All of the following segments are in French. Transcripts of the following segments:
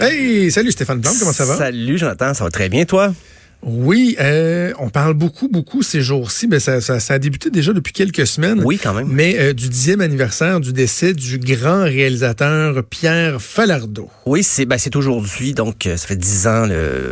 Hey, salut Stéphane Blanc, comment ça va? Salut Jonathan, ça va très bien toi? Oui, euh, on parle beaucoup, beaucoup ces jours-ci. mais ça, ça, ça, a débuté déjà depuis quelques semaines. Oui, quand même. Mais euh, du dixième anniversaire du décès du grand réalisateur Pierre Falardeau. Oui, c'est ben, c'est aujourd'hui, donc euh, ça fait dix ans.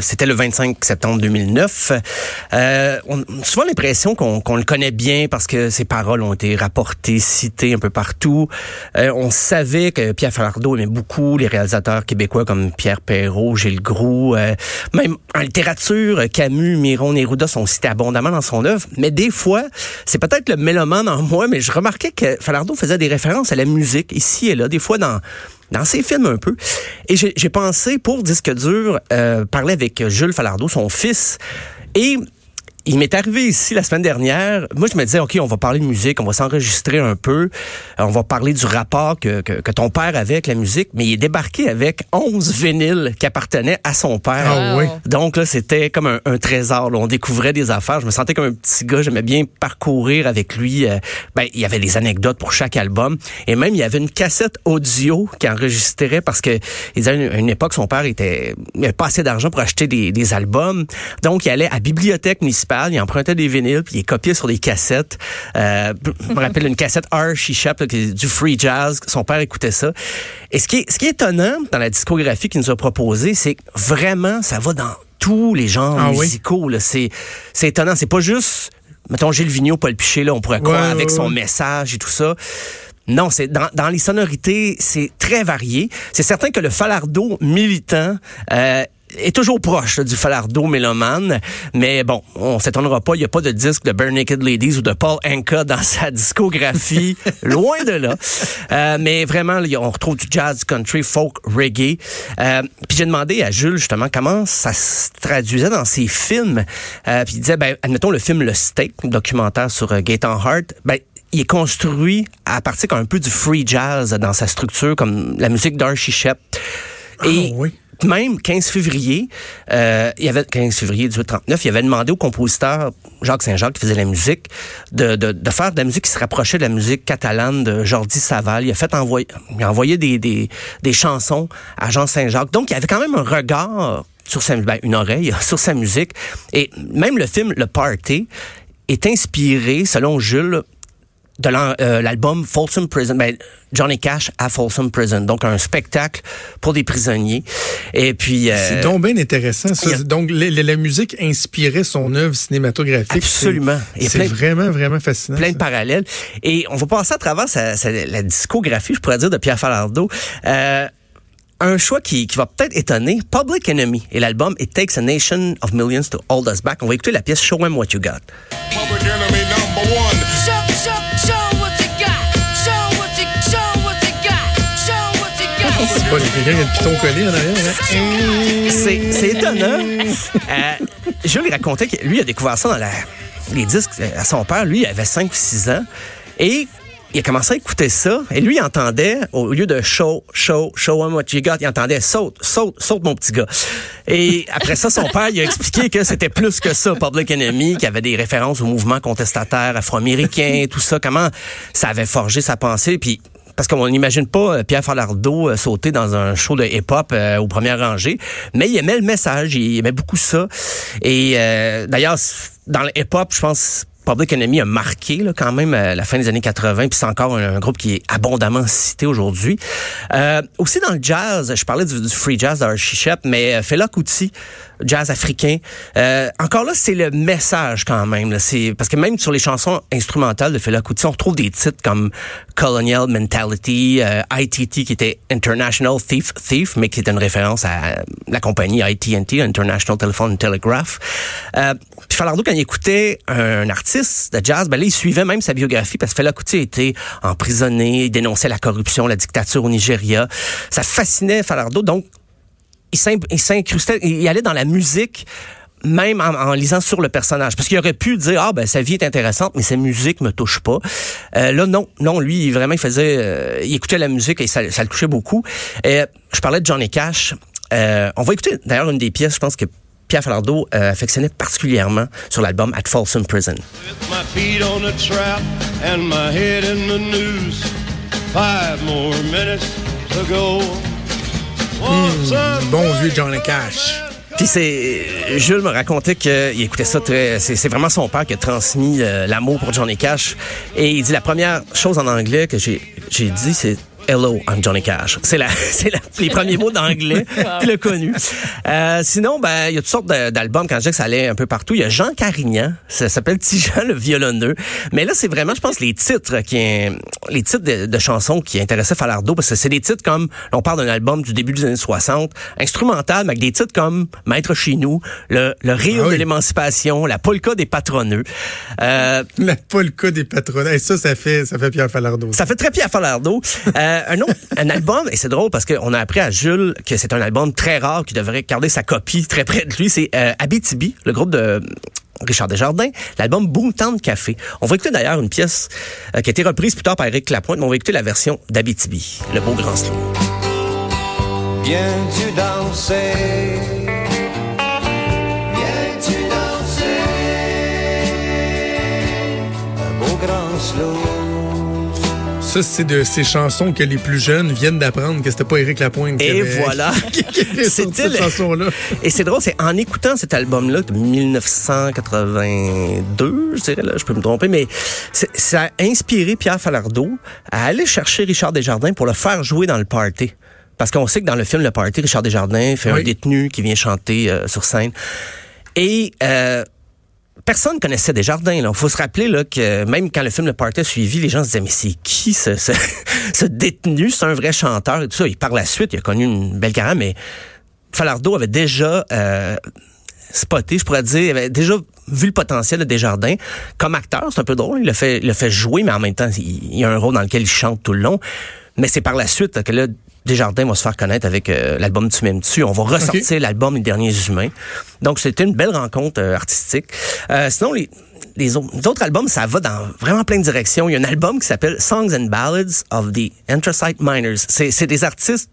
C'était le 25 septembre 2009. Euh, on a souvent l'impression qu'on le connaît bien parce que ses paroles ont été rapportées, citées un peu partout. Euh, on savait que Pierre Falardeau aimait beaucoup les réalisateurs québécois comme Pierre Perrault, Gilles Groux, même en littérature Camus, Miron, Neruda sont cités abondamment dans son œuvre, mais des fois, c'est peut-être le mélomane en moi, mais je remarquais que Falardeau faisait des références à la musique ici et là, des fois dans dans ses films un peu. Et j'ai pensé, pour Disque dur, euh, parler avec Jules Falardeau, son fils, et il m'est arrivé ici la semaine dernière. Moi, je me disais, OK, on va parler de musique, on va s'enregistrer un peu, euh, on va parler du rapport que, que, que, ton père avait avec la musique, mais il est débarqué avec 11 vinyles qui appartenaient à son père. Ah oui. Donc là, c'était comme un, un trésor. Là. On découvrait des affaires. Je me sentais comme un petit gars. J'aimais bien parcourir avec lui. Euh, ben, il y avait des anecdotes pour chaque album. Et même, il y avait une cassette audio qui enregistrait parce que il disait, à une époque, son père était, il avait pas assez d'argent pour acheter des, des albums. Donc, il allait à la bibliothèque municipale il empruntait des vinyles, puis il copiait sur des cassettes. Euh, je me rappelle une cassette Archie Shep, du free jazz. Son père écoutait ça. Et ce qui est, ce qui est étonnant dans la discographie qu'il nous a proposé, c'est que vraiment, ça va dans tous les genres ah musicaux. C'est, c'est étonnant. C'est pas juste, mettons, Gilles Vigneault, Paul Piché, là, on pourrait croire avec son message et tout ça. Non, c'est dans, dans les sonorités, c'est très varié. C'est certain que le falardeau militant euh, est toujours proche du falardeau mélomane, mais bon, on s'étonnera pas, il n'y a pas de disque de Bare Naked Ladies ou de Paul Anka dans sa discographie, loin de là. Euh, mais vraiment, on retrouve du jazz, country, folk, reggae. Euh, puis j'ai demandé à Jules justement comment ça se traduisait dans ses films. Euh, puis il disait, ben, admettons le film Le Steak, documentaire sur euh, Gaetan Hart, ben, il est construit à partir un peu du free jazz dans sa structure, comme la musique d'Archie Shep. Et ah, oui même 15 février, euh, il y avait 15 février 1839, il avait demandé au compositeur Jacques Saint-Jacques qui faisait la musique de, de, de, faire de la musique qui se rapprochait de la musique catalane de Jordi Saval. Il a fait envoyer, il a envoyé des, des, des chansons à Jean Saint-Jacques. Donc il y avait quand même un regard sur sa ben, une oreille sur sa musique et même le film Le Party est inspiré, selon Jules, de euh, l'album Folsom Prison, ben, Johnny Cash à Folsom Prison, donc un spectacle pour des prisonniers. Et puis euh, c'est donc bien intéressant. Ça. Donc la, musique inspirait son œuvre cinématographique. Absolument. C'est vraiment vraiment fascinant. Plein de parallèles. Et on va passer à travers sa, la discographie, je pourrais dire, de Pierre Falardeau. Euh, un choix qui, qui va peut-être étonner, Public Enemy et l'album It Takes a Nation of Millions to Hold Us Back. On va écouter la pièce Show Them What You Got. Public Enemy number one. Quelqu'un qui a piton en arrière. Hein? C'est étonnant. euh, je lui racontais que lui a découvert ça dans les disques à son père. Lui, il avait 5 ou 6 ans. Et il a commencé à écouter ça. Et lui, il entendait, au lieu de show, show, show him what you got, il entendait saute, saute, saute mon petit gars. Et après ça, son père, il a expliqué que c'était plus que ça, Public Enemy, qu'il y avait des références au mouvement contestataire afro-américain, tout ça, comment ça avait forgé sa pensée. Puis parce qu'on n'imagine pas euh, Pierre Falardeau euh, sauter dans un show de hip-hop euh, aux premières rangées, mais il aimait le message, il aimait beaucoup ça. Et d'ailleurs, dans le hip-hop, je pense Public Enemy a marqué là, quand même la fin des années 80, puis c'est encore un, groupe qui est abondamment cité aujourd'hui. Euh, aussi dans le jazz, je parlais du, free jazz d'Archie Shep, mais Fela Kuti, jazz africain. Euh, encore là, c'est le message quand même. C'est parce que même sur les chansons instrumentales de Fela Kuti, on retrouve des titres comme Colonial Mentality, euh, ITT qui était International Thief Thief, mais qui était une référence à la compagnie ITT, International Telephone and Telegraph. Euh, puis Falardo, quand il écoutait un artiste de jazz, ben là, il suivait même sa biographie parce que Fela Kuti était emprisonné, il dénonçait la corruption, la dictature au Nigeria. Ça fascinait Falardo, donc il s'incrustait, il allait dans la musique même en, lisant sur le personnage. Parce qu'il aurait pu dire, ah ben sa vie est intéressante, mais sa musique me touche pas. Euh, là, non, non, lui, vraiment, il faisait, euh, il écoutait la musique et ça, le touchait beaucoup. Je parlais de Johnny Cash. Euh, on va écouter d'ailleurs une des pièces, je pense que Pierre Falardeau euh, affectionnait particulièrement sur l'album At Folsom Prison. Up, Bon vieux Johnny Cash. Puis c'est Jules me racontait qu'il écoutait ça très c'est c'est vraiment son père qui a transmis euh, l'amour pour Johnny Cash et il dit la première chose en anglais que j'ai j'ai dit c'est Hello, I'm Johnny Cash. C'est la, c'est la- les premiers mots d'anglais qu'il a connus. Euh, sinon, ben, il y a toutes sortes d'albums. Quand je dis que ça allait un peu partout, il y a Jean Carignan. Ça s'appelle Tijan le violonneux. Mais là, c'est vraiment, je pense, les titres qui, les titres de, de chansons qui intéressaient Falardeau parce que c'est des titres comme, on parle d'un album du début des années 60, instrumental, mais avec des titres comme Maître chez nous, le, le rire Ah oui. de l'émancipation, la polka des patroneux. Euh, La polka des patronats. Et ça, ça fait, ça fait Pierre Falardeau. ça fait très Pierre Falardeau. Euh, un autre, un album, et c'est drôle parce qu'on a appris à Jules que c'est un album très rare qui devrait garder sa copie très près de lui. C'est euh, Abitibi, le groupe de Richard Desjardins, l'album Boomtown Café. On va écouter d'ailleurs une pièce euh, qui a été reprise plus tard par Eric Lapointe, mais on va écouter la version d'Abitibi, le beau grand slow. Beau grand slow. Ça, c'est de ces chansons que les plus jeunes viennent d'apprendre que c'était pas Éric Lapointe Et avait- voilà. C'était cette chanson-là. Et c'est drôle, c'est en écoutant cet album-là de 1982, je dirais, là, je peux me tromper, mais ça a inspiré Pierre Falardeau à aller chercher Richard Desjardins pour le faire jouer dans le party. Parce qu'on sait que dans le film Le Party, Richard Desjardins fait un détenu qui vient chanter euh, sur scène. Et euh, personne connaissait Desjardins. Il faut se rappeler là, que même quand le film Le Party a suivi, les gens se disaient, mais c'est qui ce, ce, détenu? C'est un vrai chanteur et tout ça. Et par la suite, il a connu une belle carrière, mais Falardeau avait déjà euh, spoté, je pourrais dire, avait déjà vu le potentiel de Desjardins. Comme acteur, c'est un peu drôle, il le fait, fait jouer, mais en même temps, il, il y a un rôle dans lequel il chante tout le long. Mais c'est par la suite que là, Desjardins va se faire connaître avec euh, l'album Tu m'aimes tu. On va ressortir l'album Les Derniers Humains. Donc, c'était une belle rencontre euh, artistique. Euh, sinon, les, les, autres, les autres albums, ça va dans vraiment plein de directions. Il y a un album qui s'appelle Songs and Ballads of the Anthracite Miners. C'est c'est des artistes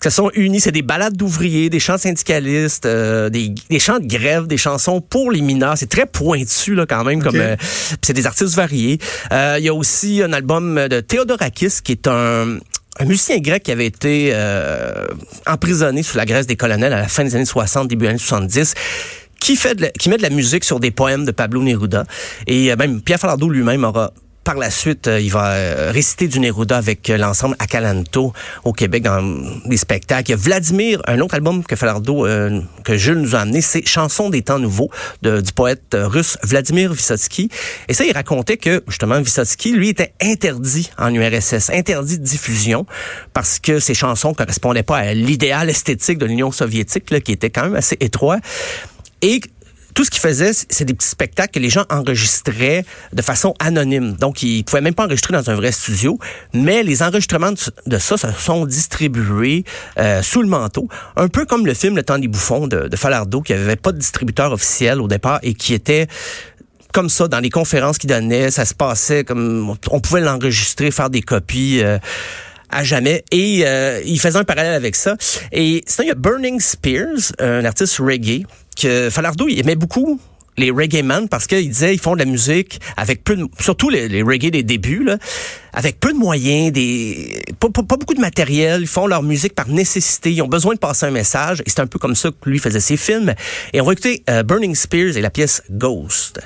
qui se sont unis. C'est des ballades d'ouvriers, des chants syndicalistes, euh, des, des chants de grève, des chansons pour les mineurs. C'est très pointu là quand même. Comme euh, C'est des artistes variés. Euh, Il y a aussi un album de Theodorakis qui est un un musicien grec qui avait été euh, emprisonné sous la Grèce des colonels à la fin des années 60, début des années 70 qui fait de la- qui met de la musique sur des poèmes de Pablo Neruda. Et euh, même Pierre Falardeau lui-même aura par la suite, euh, il va euh, réciter du Neruda avec euh, l'ensemble Acalanto au Québec dans des spectacles. Vladimir, un autre album que Falardeau, euh, que Jules nous a amené, c'est Chansons des temps nouveaux du poète russe Vladimir Vysotsky. Et ça, il racontait que justement Vysotsky, lui, était interdit en URSS, interdit de diffusion parce que ses chansons correspondaient pas à l'idéal esthétique de l'Union soviétique, là, qui était quand même assez étroit. Tout ce qu'il faisait, c'est des petits spectacles que les gens enregistraient de façon anonyme. Donc, ils pouvaient même pas enregistrer dans un vrai studio, mais les enregistrements de, de ça se sont distribués euh, sous le manteau, un peu comme le film Le Temps des bouffons de, de Falardeau, qui avait pas de distributeur officiel au départ et qui était comme ça dans les conférences qu'il donnait, ça se passait comme on pouvait l'enregistrer, faire des copies. euh, à jamais. Et euh, il faisait un parallèle avec ça. Et sinon, il y a Burning Spears, un artiste reggae, que Falardeau, il aimait beaucoup les reggae man parce qu'il disait ils font de la musique avec peu de, surtout les, reggae des débuts avec peu de moyens pas, beaucoup de matériel. Ils font leur musique par nécessité. Ils ont besoin de passer un message. Et c'est un peu comme ça que lui faisait ses films. Et on va écouter euh, Burning Spears et la pièce Ghost.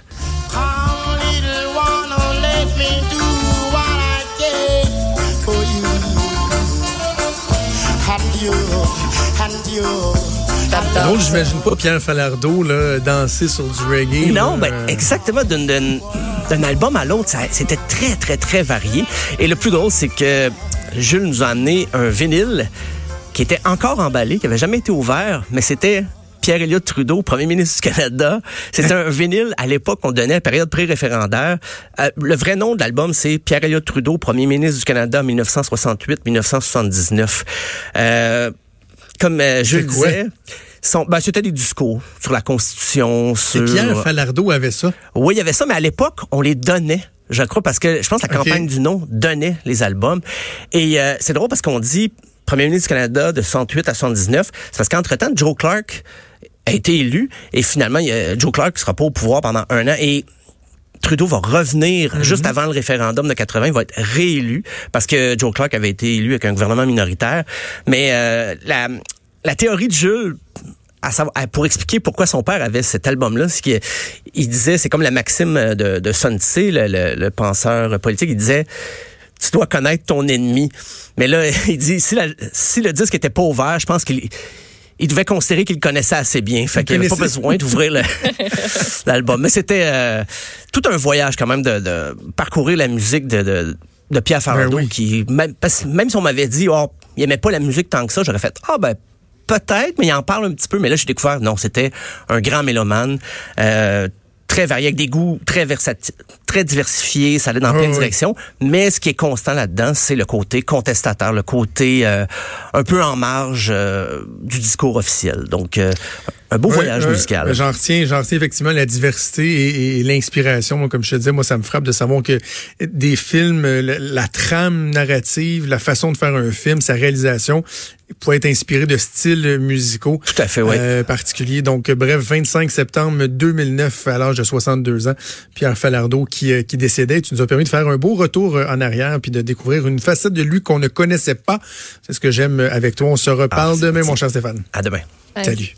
Oh, drôle, j'imagine pas Pierre Falardeau là, danser sur du reggae. Non, ben exactement d'un- album à l'autre, c'était très très très varié. Et le plus drôle, c'est que Jules nous a amené un vinyle qui était encore emballé, qui avait jamais été ouvert, mais c'était Pierre Elliott Trudeau, premier ministre du Canada. C'était un vinyle à l'époque qu'on donnait la période pré-référendaire. Euh, le vrai nom de l'album, c'est Pierre Elliott Trudeau, premier ministre du Canada 1968-1979. Euh, comme euh, quoi? disait, son- ben, c'était des discours sur la Constitution, Et sur... Pierre Falardeau avait ça? Oui, il y avait ça, mais à l'époque, on les donnait. Je crois parce que je pense que la campagne du nom donnait les albums. Et euh, c'est drôle parce qu'on dit premier ministre du Canada de 68 à 79, c'est parce qu'entre-temps, Joe Clark a été élu et finalement, Joe Clark qui sera pas au pouvoir pendant un an et Trudeau va revenir Mhm. juste avant le référendum de 80, il va être réélu parce que Joe Clark avait été élu avec un gouvernement minoritaire. Mais euh, la, la théorie de Jules, à savoir, à- pour expliquer pourquoi son père avait cet album-là, c'est qu'il il disait, c'est comme la maxime de, de Sun le, le- le penseur politique, il disait, tu dois connaître ton ennemi. Mais là, il dit, si, la- si le disque était pas ouvert, je pense qu'il il devait considérer qu'il connaissait assez bien. Fait qu'il n'avait pas besoin d'ouvrir l'album. Mais c'était euh, tout un voyage quand même de, de parcourir la musique de, de, de Pierre Falardeau Ben oui. qui, même, parce- même si on m'avait dit, oh, il aimait pas la musique tant que ça, j'aurais fait, ah ben, peut-être, mais il en parle un petit peu. Mais là, j'ai découvert, non, c'était un grand mélomane. euh, très varié, avec des goûts très versatiles, très diversifiés, ça allait dans plein de oui. directions. Mais ce qui est constant là-dedans, c'est le côté contestataire, le côté euh, un peu en marge euh, du discours officiel. Donc, euh, un beau voyage musical. J'en retiens, j'en retiens effectivement la diversité et, et l'inspiration. Moi, comme je te disais, moi, ça me frappe de savoir que des films, euh, la, la trame narrative, la façon de faire un film, sa réalisation, peut être inspiré de styles musicaux Tout à fait, oui. euh, particuliers. Donc, euh, bref, 25 septembre 2009, à l'âge de 62 ans, Pierre Falardeau qui, euh, qui décédait. Tu nous as permis de faire un beau retour euh, en arrière puis de découvrir une facette de lui qu'on ne connaissait pas. C'est ce que j'aime avec toi. On se reparle Ah, demain, mon cher Stéphane. À demain. Salut.